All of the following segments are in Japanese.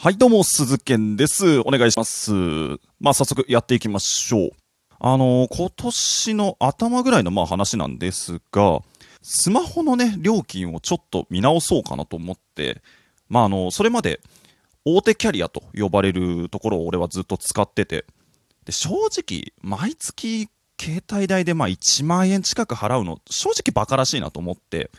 はい、どうも、鈴健です。お願いします。まあ、早速やっていきましょう。あのー今年の頭ぐらいのまあ話なんですが、スマホのね、料金をちょっと見直そうかなと思って、まあ、あのそれまで大手キャリアと呼ばれるところを俺はずっと使ってて、で正直、毎月携帯代でまあ1万円近く払うの、正直バカらしいなと思って、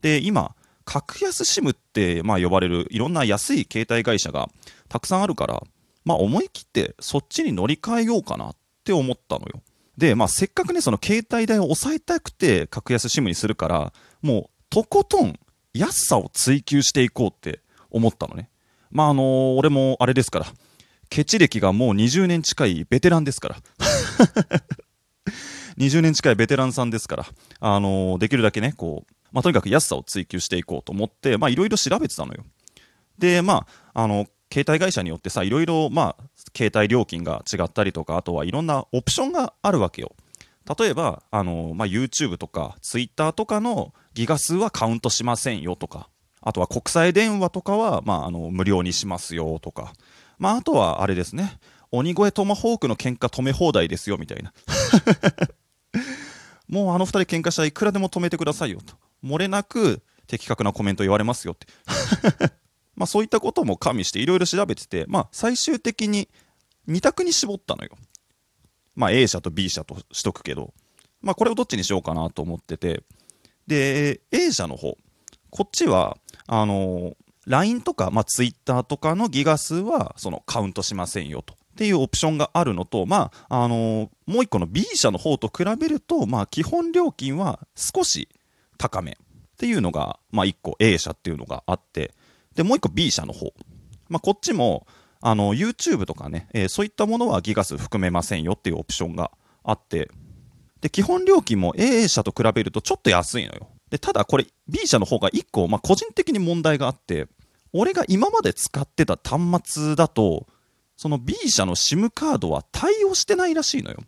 で、今、格安 SIM ってまあ呼ばれるいろんな安い携帯会社がたくさんあるから、まあ思い切ってそっちに乗り換えようかなって思ったのよ。で、まあせっかくね、その携帯代を抑えたくて格安 SIM にするから、もうとことん安さを追求していこうって思ったのね。まああの俺もあれですから、ケチ歴がもう20年近いベテランですから。20年近いベテランさんですから、あのできるだけね、こう、まあ、とにかく安さを追求していこうと思って、ま、いろいろ調べてたのよ。で、まあ、あの、携帯会社によってさ、いろいろ、まあ、携帯料金が違ったりとか、あとはいろんなオプションがあるわけよ。例えば、あの、まあ、YouTube とか Twitter とかのギガ数はカウントしませんよとか、あとは国際電話とかは、まあ、あの、無料にしますよとか、まあ、あとはあれですね、鬼越トマホークの喧嘩止め放題ですよみたいな。もうあの二人喧嘩したらいくらでも止めてくださいよと。漏れなく的確なコメント言われますよって。まあそういったことも加味していろいろ調べてて、まあ最終的に2択に絞ったのよ。まあ A 社と B 社としとくけど、まあこれをどっちにしようかなと思ってて、で、A 社の方、こっちは、あの、LINE とか、まあ、Twitter とかのギガ数は、そのカウントしませんよと。っていうオプションがあるのと、まあ、あのもう一個の B 社の方と比べると、まあ、基本料金は少し高めっていうのが、まあ、一個 A 社っていうのがあって、で、もう一個 B 社の方。まあ、こっちも、あの、YouTube とかね、えーそういったものはギガ数含めませんよっていうオプションがあって、で、基本料金も A 社と比べるとちょっと安いのよ。で、ただこれ B 社の方が1個、まあ、個人的に問題があって、俺が今まで使ってた端末だと、その B 社の SIM カードは対応してないらしいのよ。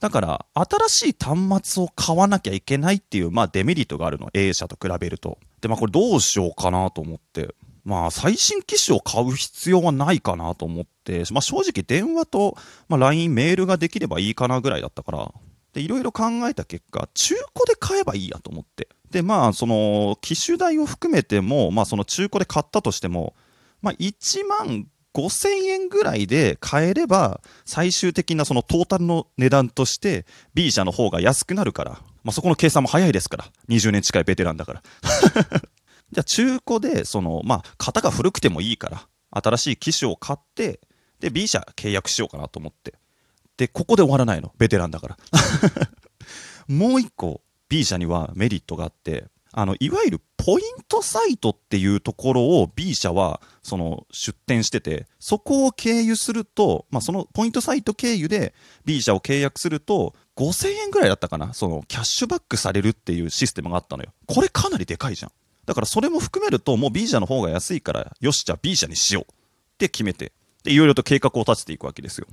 だから、新しい端末を買わなきゃいけないっていう、まあ、デメリットがあるの。A 社と比べると。で、まあ、これどうしようかなと思って。まあ、最新機種を買う必要はないかなと思って、まあ、正直電話と、まあ、LINE、メールができればいいかなぐらいだったから、で、いろいろ考えた結果、中古で買えばいいやと思って。で、まあ、その、機種代を含めても、まあ、その中古で買ったとしても、まあ、1万5000円ぐらいで買えれば、最終的なそのトータルの値段として B 社の方が安くなるから、まあ、そこの計算も早いですから、20年近いベテランだから。じゃあ中古で、その、まあ、型が古くてもいいから、新しい機種を買って、で、B 社契約しようかなと思って。で、ここで終わらないの。ベテランだから。もう一個 B 社にはメリットがあって、あの、いわゆるポイントサイトっていうところを B 社は、その、出店してて、そこを経由すると、まあ、そのポイントサイト経由で B 社を契約すると、5000円ぐらいだったかなその、キャッシュバックされるっていうシステムがあったのよ。これかなりでかいじゃん。だからそれも含めると、もう B 社の方が安いから、よし、じゃあ B 社にしようって決めて、で、いろいろと計画を立てていくわけですよ。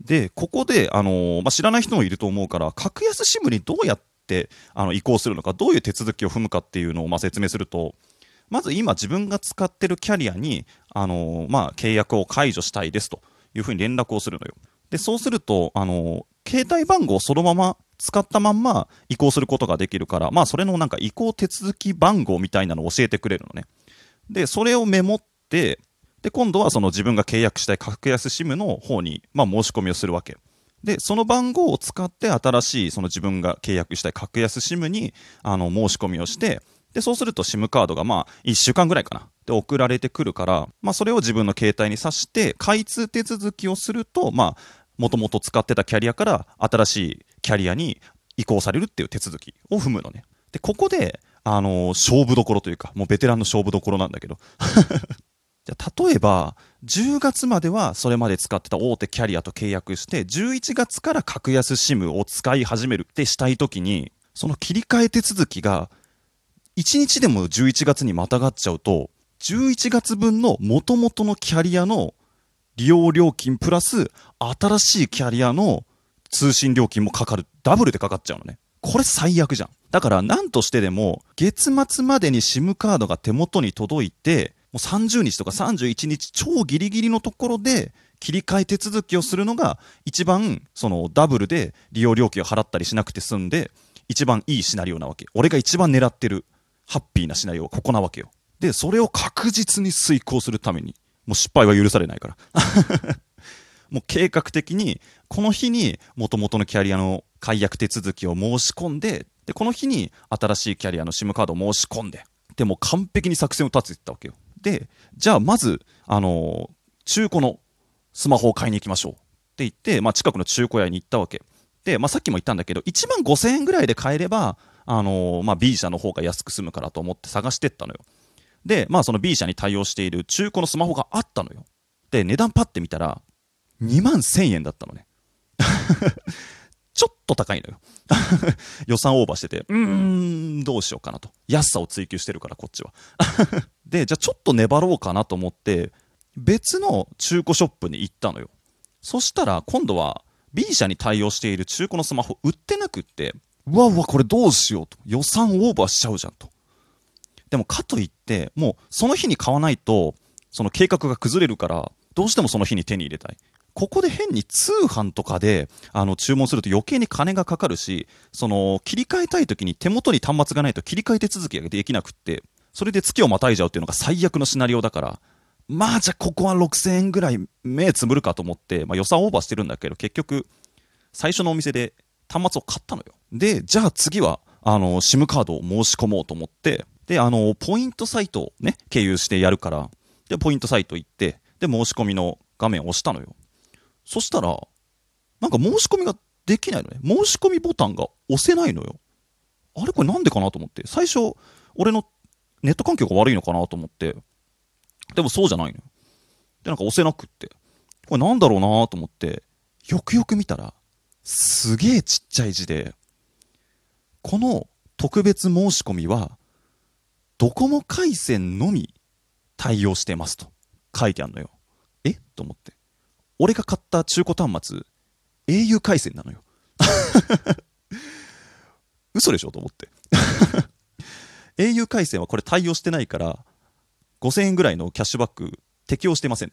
で、ここで、あのーまあ、知らない人もいると思うから、格安 SIM にどうやってあの移行するのか、どういう手続きを踏むかっていうのをま説明すると、まず今自分が使ってるキャリアに、あのま、契約を解除したいですというふうに連絡をするのよ。で、そうすると、あの携帯番号をそのまま使ったまんま移行することができるから、まあ、それのなんか移行手続き番号みたいなのを教えてくれるのね。で、それをメモって、で、今度はその自分が契約したい格安 SIM の方に、まあ、申し込みをするわけ。で、その番号を使って新しいその自分が契約したい格安 SIM にあの申し込みをして、で、そうすると SIM カードがまあ1週間ぐらいかな。で、送られてくるから、まあそれを自分の携帯に挿して、開通手続きをすると、まあ、もともと使ってたキャリアから新しいキャリアに移行されるっていう手続きを踏むのね。で、ここで、あの勝負どころというか、もうベテランの勝負どころなんだけど。じゃ例えば、10月まではそれまで使ってた大手キャリアと契約して、11月から格安 SIM を使い始めるってしたいときに、その切り替え手続きが、1日でも11月にまたがっちゃうと、11月分の元々のキャリアの利用料金プラス、新しいキャリアの通信料金もかかる。ダブルでかかっちゃうのね。これ最悪じゃん。だから何としてでも、月末までに SIM カードが手元に届いて、う30日とか31日超ギリギリのところで切り替え手続きをするのが一番そのダブルで利用料金を払ったりしなくて済んで一番いいシナリオなわけ。俺が一番狙ってるハッピーなシナリオはここなわけよ。でそれを確実に遂行するためにもう失敗は許されないから。もう計画的にこの日に元々のキャリアの解約手続きを申し込んででこの日に新しいキャリアの SIM カードを申し込んででも完璧に作戦を立ててたわけよ。で、じゃあまず、あの中古のスマホを買いに行きましょうって言って、まあ、近くの中古屋に行ったわけ。で、まあ、さっきも言ったんだけど、1万5000円ぐらいで買えれば、あのまあ、B 社の方が安く済むからと思って探してったのよ。で、まあ、その B 社に対応している中古のスマホがあったのよ。で、値段パッて見たら、2万1000円だったのね。ちょっと高いのよ。予算オーバーしてて、うーん、どうしようかなと。安さを追求してるから、こっちは。で、じゃあちょっと粘ろうかなと思って、別の中古ショップに行ったのよ。そしたら、今度は B 社に対応している中古のスマホ売ってなくって、うわうわ、これどうしようと。予算オーバーしちゃうじゃんと。でも、かといって、もう、その日に買わないと、その計画が崩れるから、どうしてもその日に手に入れたい。ここで変に通販とかであの注文すると余計に金がかかるし、その切り替えたい時に手元に端末がないと切り替え手続きができなくって、それで月をまたいじゃうっていうのが最悪のシナリオだから、まあじゃあここは6000円ぐらい目つぶるかと思って、まあ、予算オーバーしてるんだけど、結局、最初のお店で端末を買ったのよ。で、じゃあ次は、あの、SIM カードを申し込もうと思って、で、あの、ポイントサイトをね、経由してやるから、で、ポイントサイト行って、で、申し込みの画面を押したのよ。そしたら、なんか申し込みができないのね。申し込みボタンが押せないのよ。あれこれなんでかなと思って。最初、俺のネット環境が悪いのかなと思って。でもそうじゃないのよ。で、なんか押せなくって。これなんだろうなと思って、よくよく見たら、すげえちっちゃい字で、この特別申し込みは、ドコモ回線のみ対応してますと書いてあるのよ。え？と思って。俺が買った中古端末、au 回線なのよ。嘘でしょと思って。au 回線はこれ対応してないから、5000円ぐらいのキャッシュバック適用してません。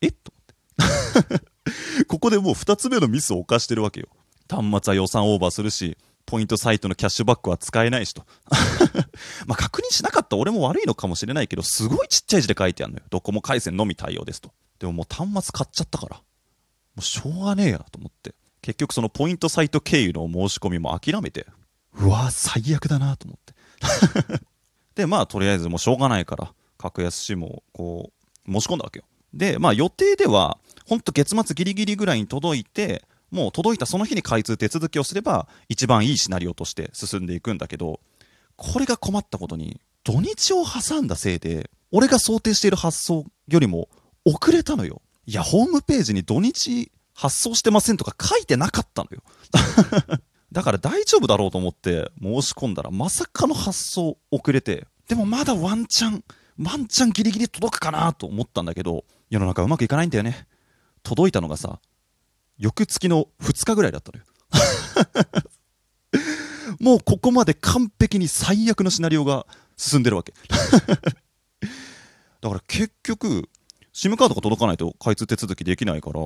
え？と思って。ここでもう2つ目のミスを犯してるわけよ。端末は予算オーバーするし、ポイントサイトのキャッシュバックは使えないしと。まあ確認しなかった俺も悪いのかもしれないけど、すごいちっちゃい字で書いてあるのよ。ドコモ回線のみ対応ですと。でももう端末買っちゃったから、もうしょうがねえやと思って、結局そのポイントサイト経由の申し込みも諦めて、うわ最悪だなと思って。で、まあとりあえずもうしょうがないから、格安 SIM をこう、申し込んだわけよ。で、まあ予定では、ほんと月末ギリギリぐらいに届いて、もう届いたその日に開通手続きをすれば、一番いいシナリオとして進んでいくんだけど、これが困ったことに、土日を挟んだせいで、俺が想定している発送よりも遅れたのよ。いや、ホームページに土日発送してませんとか書いてなかったのよ。だから大丈夫だろうと思って申し込んだらまさかの発送遅れて、でもまだワンチャン、ワンチャンギリギリ届くかなと思ったんだけど、世の中うまくいかないんだよね。届いたのがさ、翌月の2日ぐらいだったのよ。もうここまで完璧に最悪のシナリオが進んでるわけ。だから結局、SIM カードが届かないと開通手続きできないから、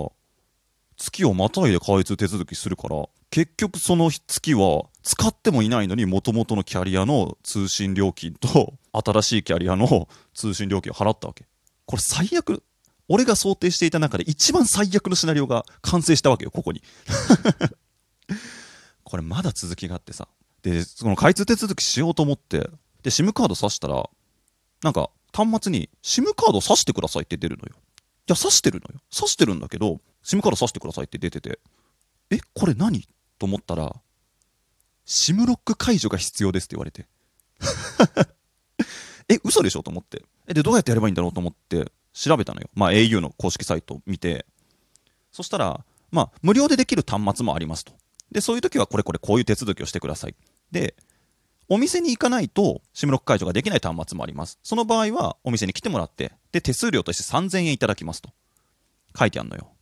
月をまたいで開通手続きするから、結局その月は使ってもいないのに元々のキャリアの通信料金と新しいキャリアの通信料金を払ったわけ。これ最悪、俺が想定していた中で一番最悪のシナリオが完成したわけよ、ここに。これまだ続きがあってさ。で、その開通手続きしようと思って、で、SIM カード挿したら、なんか、端末に SIM カード挿してくださいって出るのよ。いや、挿してるのよ。挿してるんだけど、SIM カード挿してくださいって出てて、え、これ何？と思ったら、SIM ロック解除が必要ですって言われて。え、嘘でしょ？と思って。え、で、どうやってやればいいんだろう？と思って調べたのよ。まあ、au の公式サイト見て。そしたら、まあ、無料でできる端末もありますと。で、そういう時はこれこれこういう手続きをしてください。で、お店に行かないと SIM ロック解除ができない端末もあります。その場合はお店に来てもらって、で、手数料として3000円いただきますと。書いてあるのよ。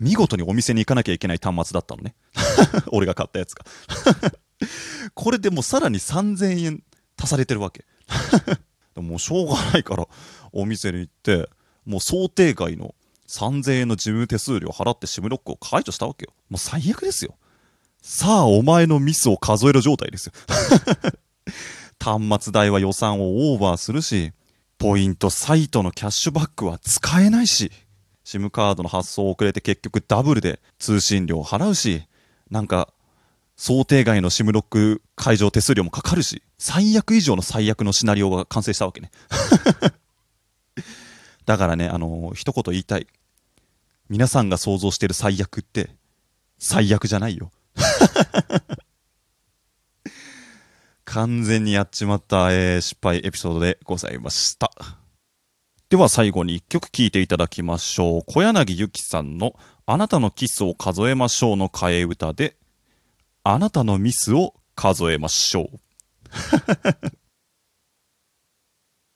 見事にお店に行かなきゃいけない端末だったのね。俺が買ったやつが これでもうさらに3000円足されてるわけ。で もうしょうがないから、お店に行って、もう想定外の3000円の事務手数料払ってシムロックを解除したわけよ。もう最悪ですよ。さあ、お前のミスを数える状態ですよ。端末代は予算をオーバーするし、ポイントサイトのキャッシュバックは使えないし、SIM カードの発送遅れて結局ダブルで通信料払うし、なんか、想定外の SIM ロック解除手数料もかかるし、最悪以上の最悪のシナリオが完成したわけね。だからね、あの一言言いたい。皆さんが想像してる最悪って、最悪じゃないよ。完全にやっちまった、えー失敗エピソードでございました。では最後に一曲聴いていただきましょう。小柳ゆきさんのあなたのキスを数えましょうの替え歌で、あなたのミスを数えましょう。